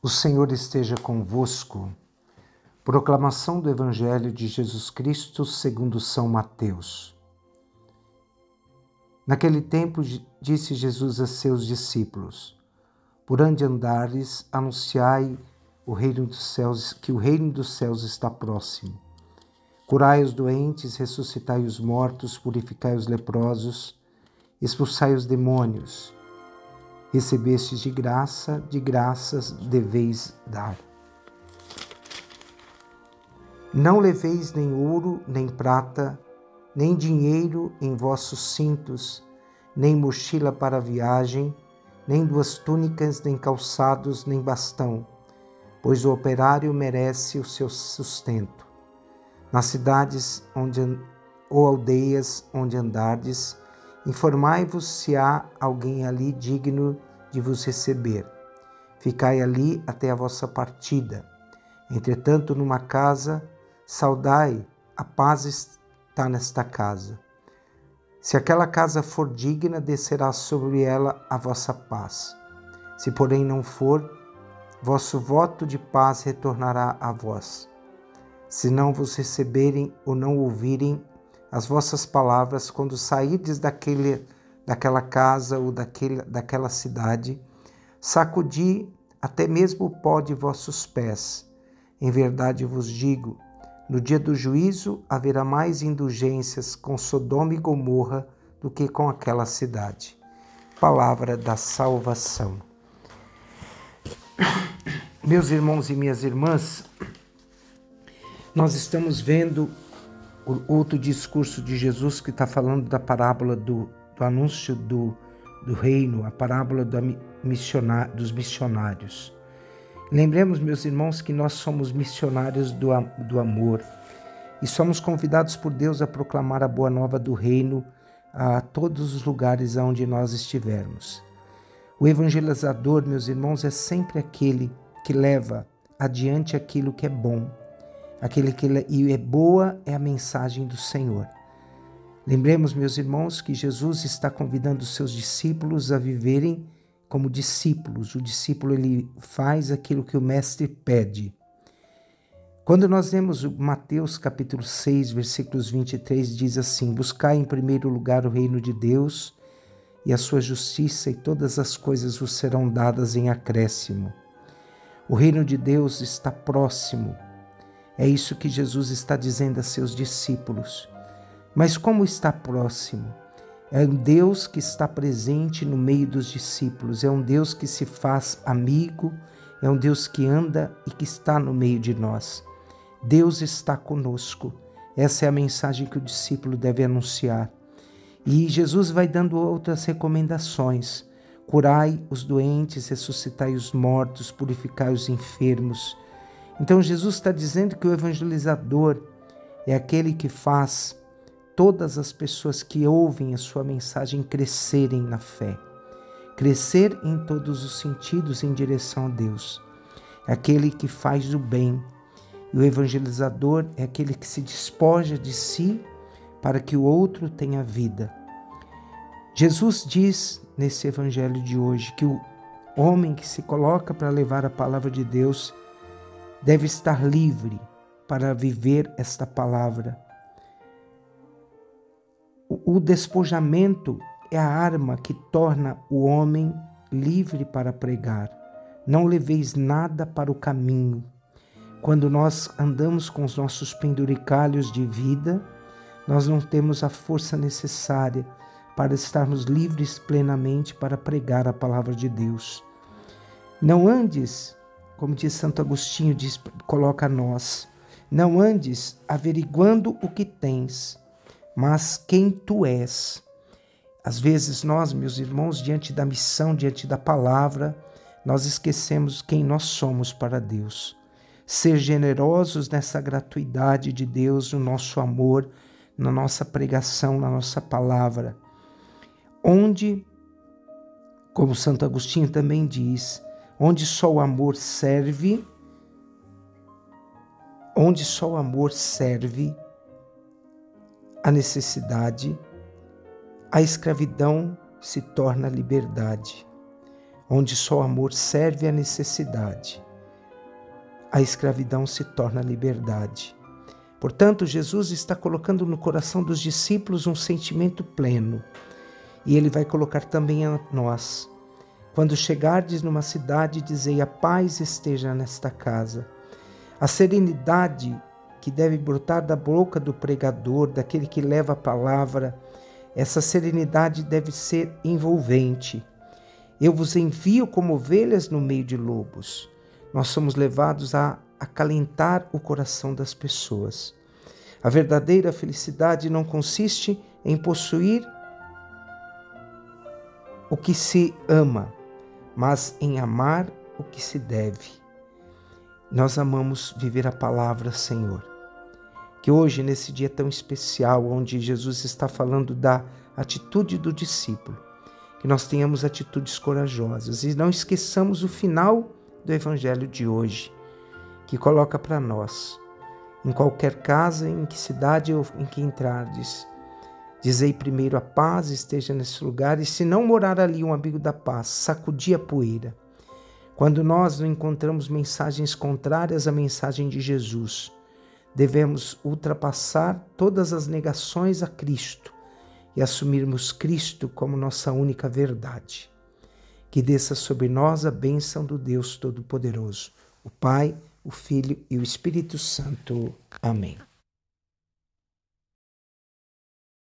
O Senhor esteja convosco. Proclamação do Evangelho de Jesus Cristo segundo São Mateus. Naquele tempo disse Jesus a seus discípulos: Por onde andares, anunciai o reino dos céus, que o reino dos céus está próximo. Curai os doentes, ressuscitai os mortos, purificai os leprosos, expulsai os demônios. Recebestes de graça, de graças deveis dar. Não leveis nem ouro, nem prata, nem dinheiro em vossos cintos, nem mochila para viagem, nem duas túnicas, nem calçados, nem bastão, pois o operário merece o seu sustento. Nas cidades onde, ou aldeias onde andardes, Informai-vos se há alguém ali digno de vos receber. Ficai ali até a vossa partida. Entretanto, numa casa, saudai, a paz está nesta casa. Se aquela casa for digna, descerá sobre ela a vossa paz. Se, porém, não for, vosso voto de paz retornará a vós. Se não vos receberem ou não ouvirem as vossas palavras quando sairdes daquele, daquela casa ou daquele, daquela cidade, sacudi até mesmo o pó de vossos pés. Em verdade vos digo, no dia do juízo haverá mais indulgências com Sodoma e Gomorra do que com aquela cidade. Palavra da salvação. Meus irmãos e minhas irmãs, nós estamos vendo outro discurso de Jesus que está falando da parábola do, do anúncio do, do reino, a parábola dos missionários. Lembremos, meus irmãos, que nós somos missionários do, do amor e somos convidados por Deus a proclamar a boa nova do reino a todos os lugares onde nós estivermos. O evangelizador, meus irmãos, é sempre aquele que leva adiante aquilo que é bom, aquele que e é boa é a mensagem do Senhor. Lembremos, meus irmãos, que Jesus está convidando os seus discípulos a viverem como discípulos. O discípulo ele faz aquilo que o mestre pede. Quando nós lemos Mateus capítulo 6, versículos 23, diz assim: Buscai em primeiro lugar o reino de Deus e a sua justiça, e todas as coisas vos serão dadas em acréscimo. O reino de Deus está próximo é isso que Jesus está dizendo a seus discípulos. Mas como está próximo? É um Deus que está presente no meio dos discípulos, é um Deus que se faz amigo, é um Deus que anda e que está no meio de nós. Deus está conosco. Essa é a mensagem que o discípulo deve anunciar. E Jesus vai dando outras recomendações. Curai os doentes, ressuscitai os mortos, purificai os enfermos. Então Jesus está dizendo que o evangelizador é aquele que faz todas as pessoas que ouvem a sua mensagem crescerem na fé, crescer em todos os sentidos em direção a Deus. É aquele que faz o bem. E o evangelizador é aquele que se despoja de si para que o outro tenha vida. Jesus diz nesse evangelho de hoje que o homem que se coloca para levar a palavra de Deus deve estar livre para viver esta palavra. O despojamento é a arma que torna o homem livre para pregar. Não leveis nada para o caminho. Quando nós andamos com os nossos penduricalhos de vida, nós não temos a força necessária para estarmos livres plenamente para pregar a palavra de Deus. Não andes como diz Santo Agostinho, diz, coloca nós: não andes averiguando o que tens, mas quem tu és. Às vezes nós, meus irmãos, diante da missão, diante da palavra, nós esquecemos quem nós somos para Deus. Ser generosos nessa gratuidade de Deus, no nosso amor, na nossa pregação, na nossa palavra. Onde, como Santo Agostinho também diz, onde só o amor serve, onde só o amor serve a necessidade, a escravidão se torna liberdade. Onde só o amor serve a necessidade, a escravidão se torna liberdade. Portanto, Jesus está colocando no coração dos discípulos um sentimento pleno, e ele vai colocar também a nós. Quando chegardes numa cidade, dizei: A paz esteja nesta casa. A serenidade que deve brotar da boca do pregador, daquele que leva a palavra, essa serenidade deve ser envolvente. Eu vos envio como ovelhas no meio de lobos. Nós somos levados a acalentar o coração das pessoas. A verdadeira felicidade não consiste em possuir o que se ama, mas em amar o que se deve. Nós amamos viver a palavra, Senhor. Que hoje, nesse dia tão especial, onde Jesus está falando da atitude do discípulo, que nós tenhamos atitudes corajosas e não esqueçamos o final do Evangelho de hoje, que coloca para nós, em qualquer casa, em que cidade ou em que entrardes, dizei primeiro a paz esteja nesse lugar, e se não morar ali um amigo da paz, sacudi a poeira. Quando nós encontramos mensagens contrárias à mensagem de Jesus, devemos ultrapassar todas as negações a Cristo e assumirmos Cristo como nossa única verdade que desça sobre nós a bênção do Deus Todo-Poderoso, o Pai, o Filho e o Espírito Santo. Amém.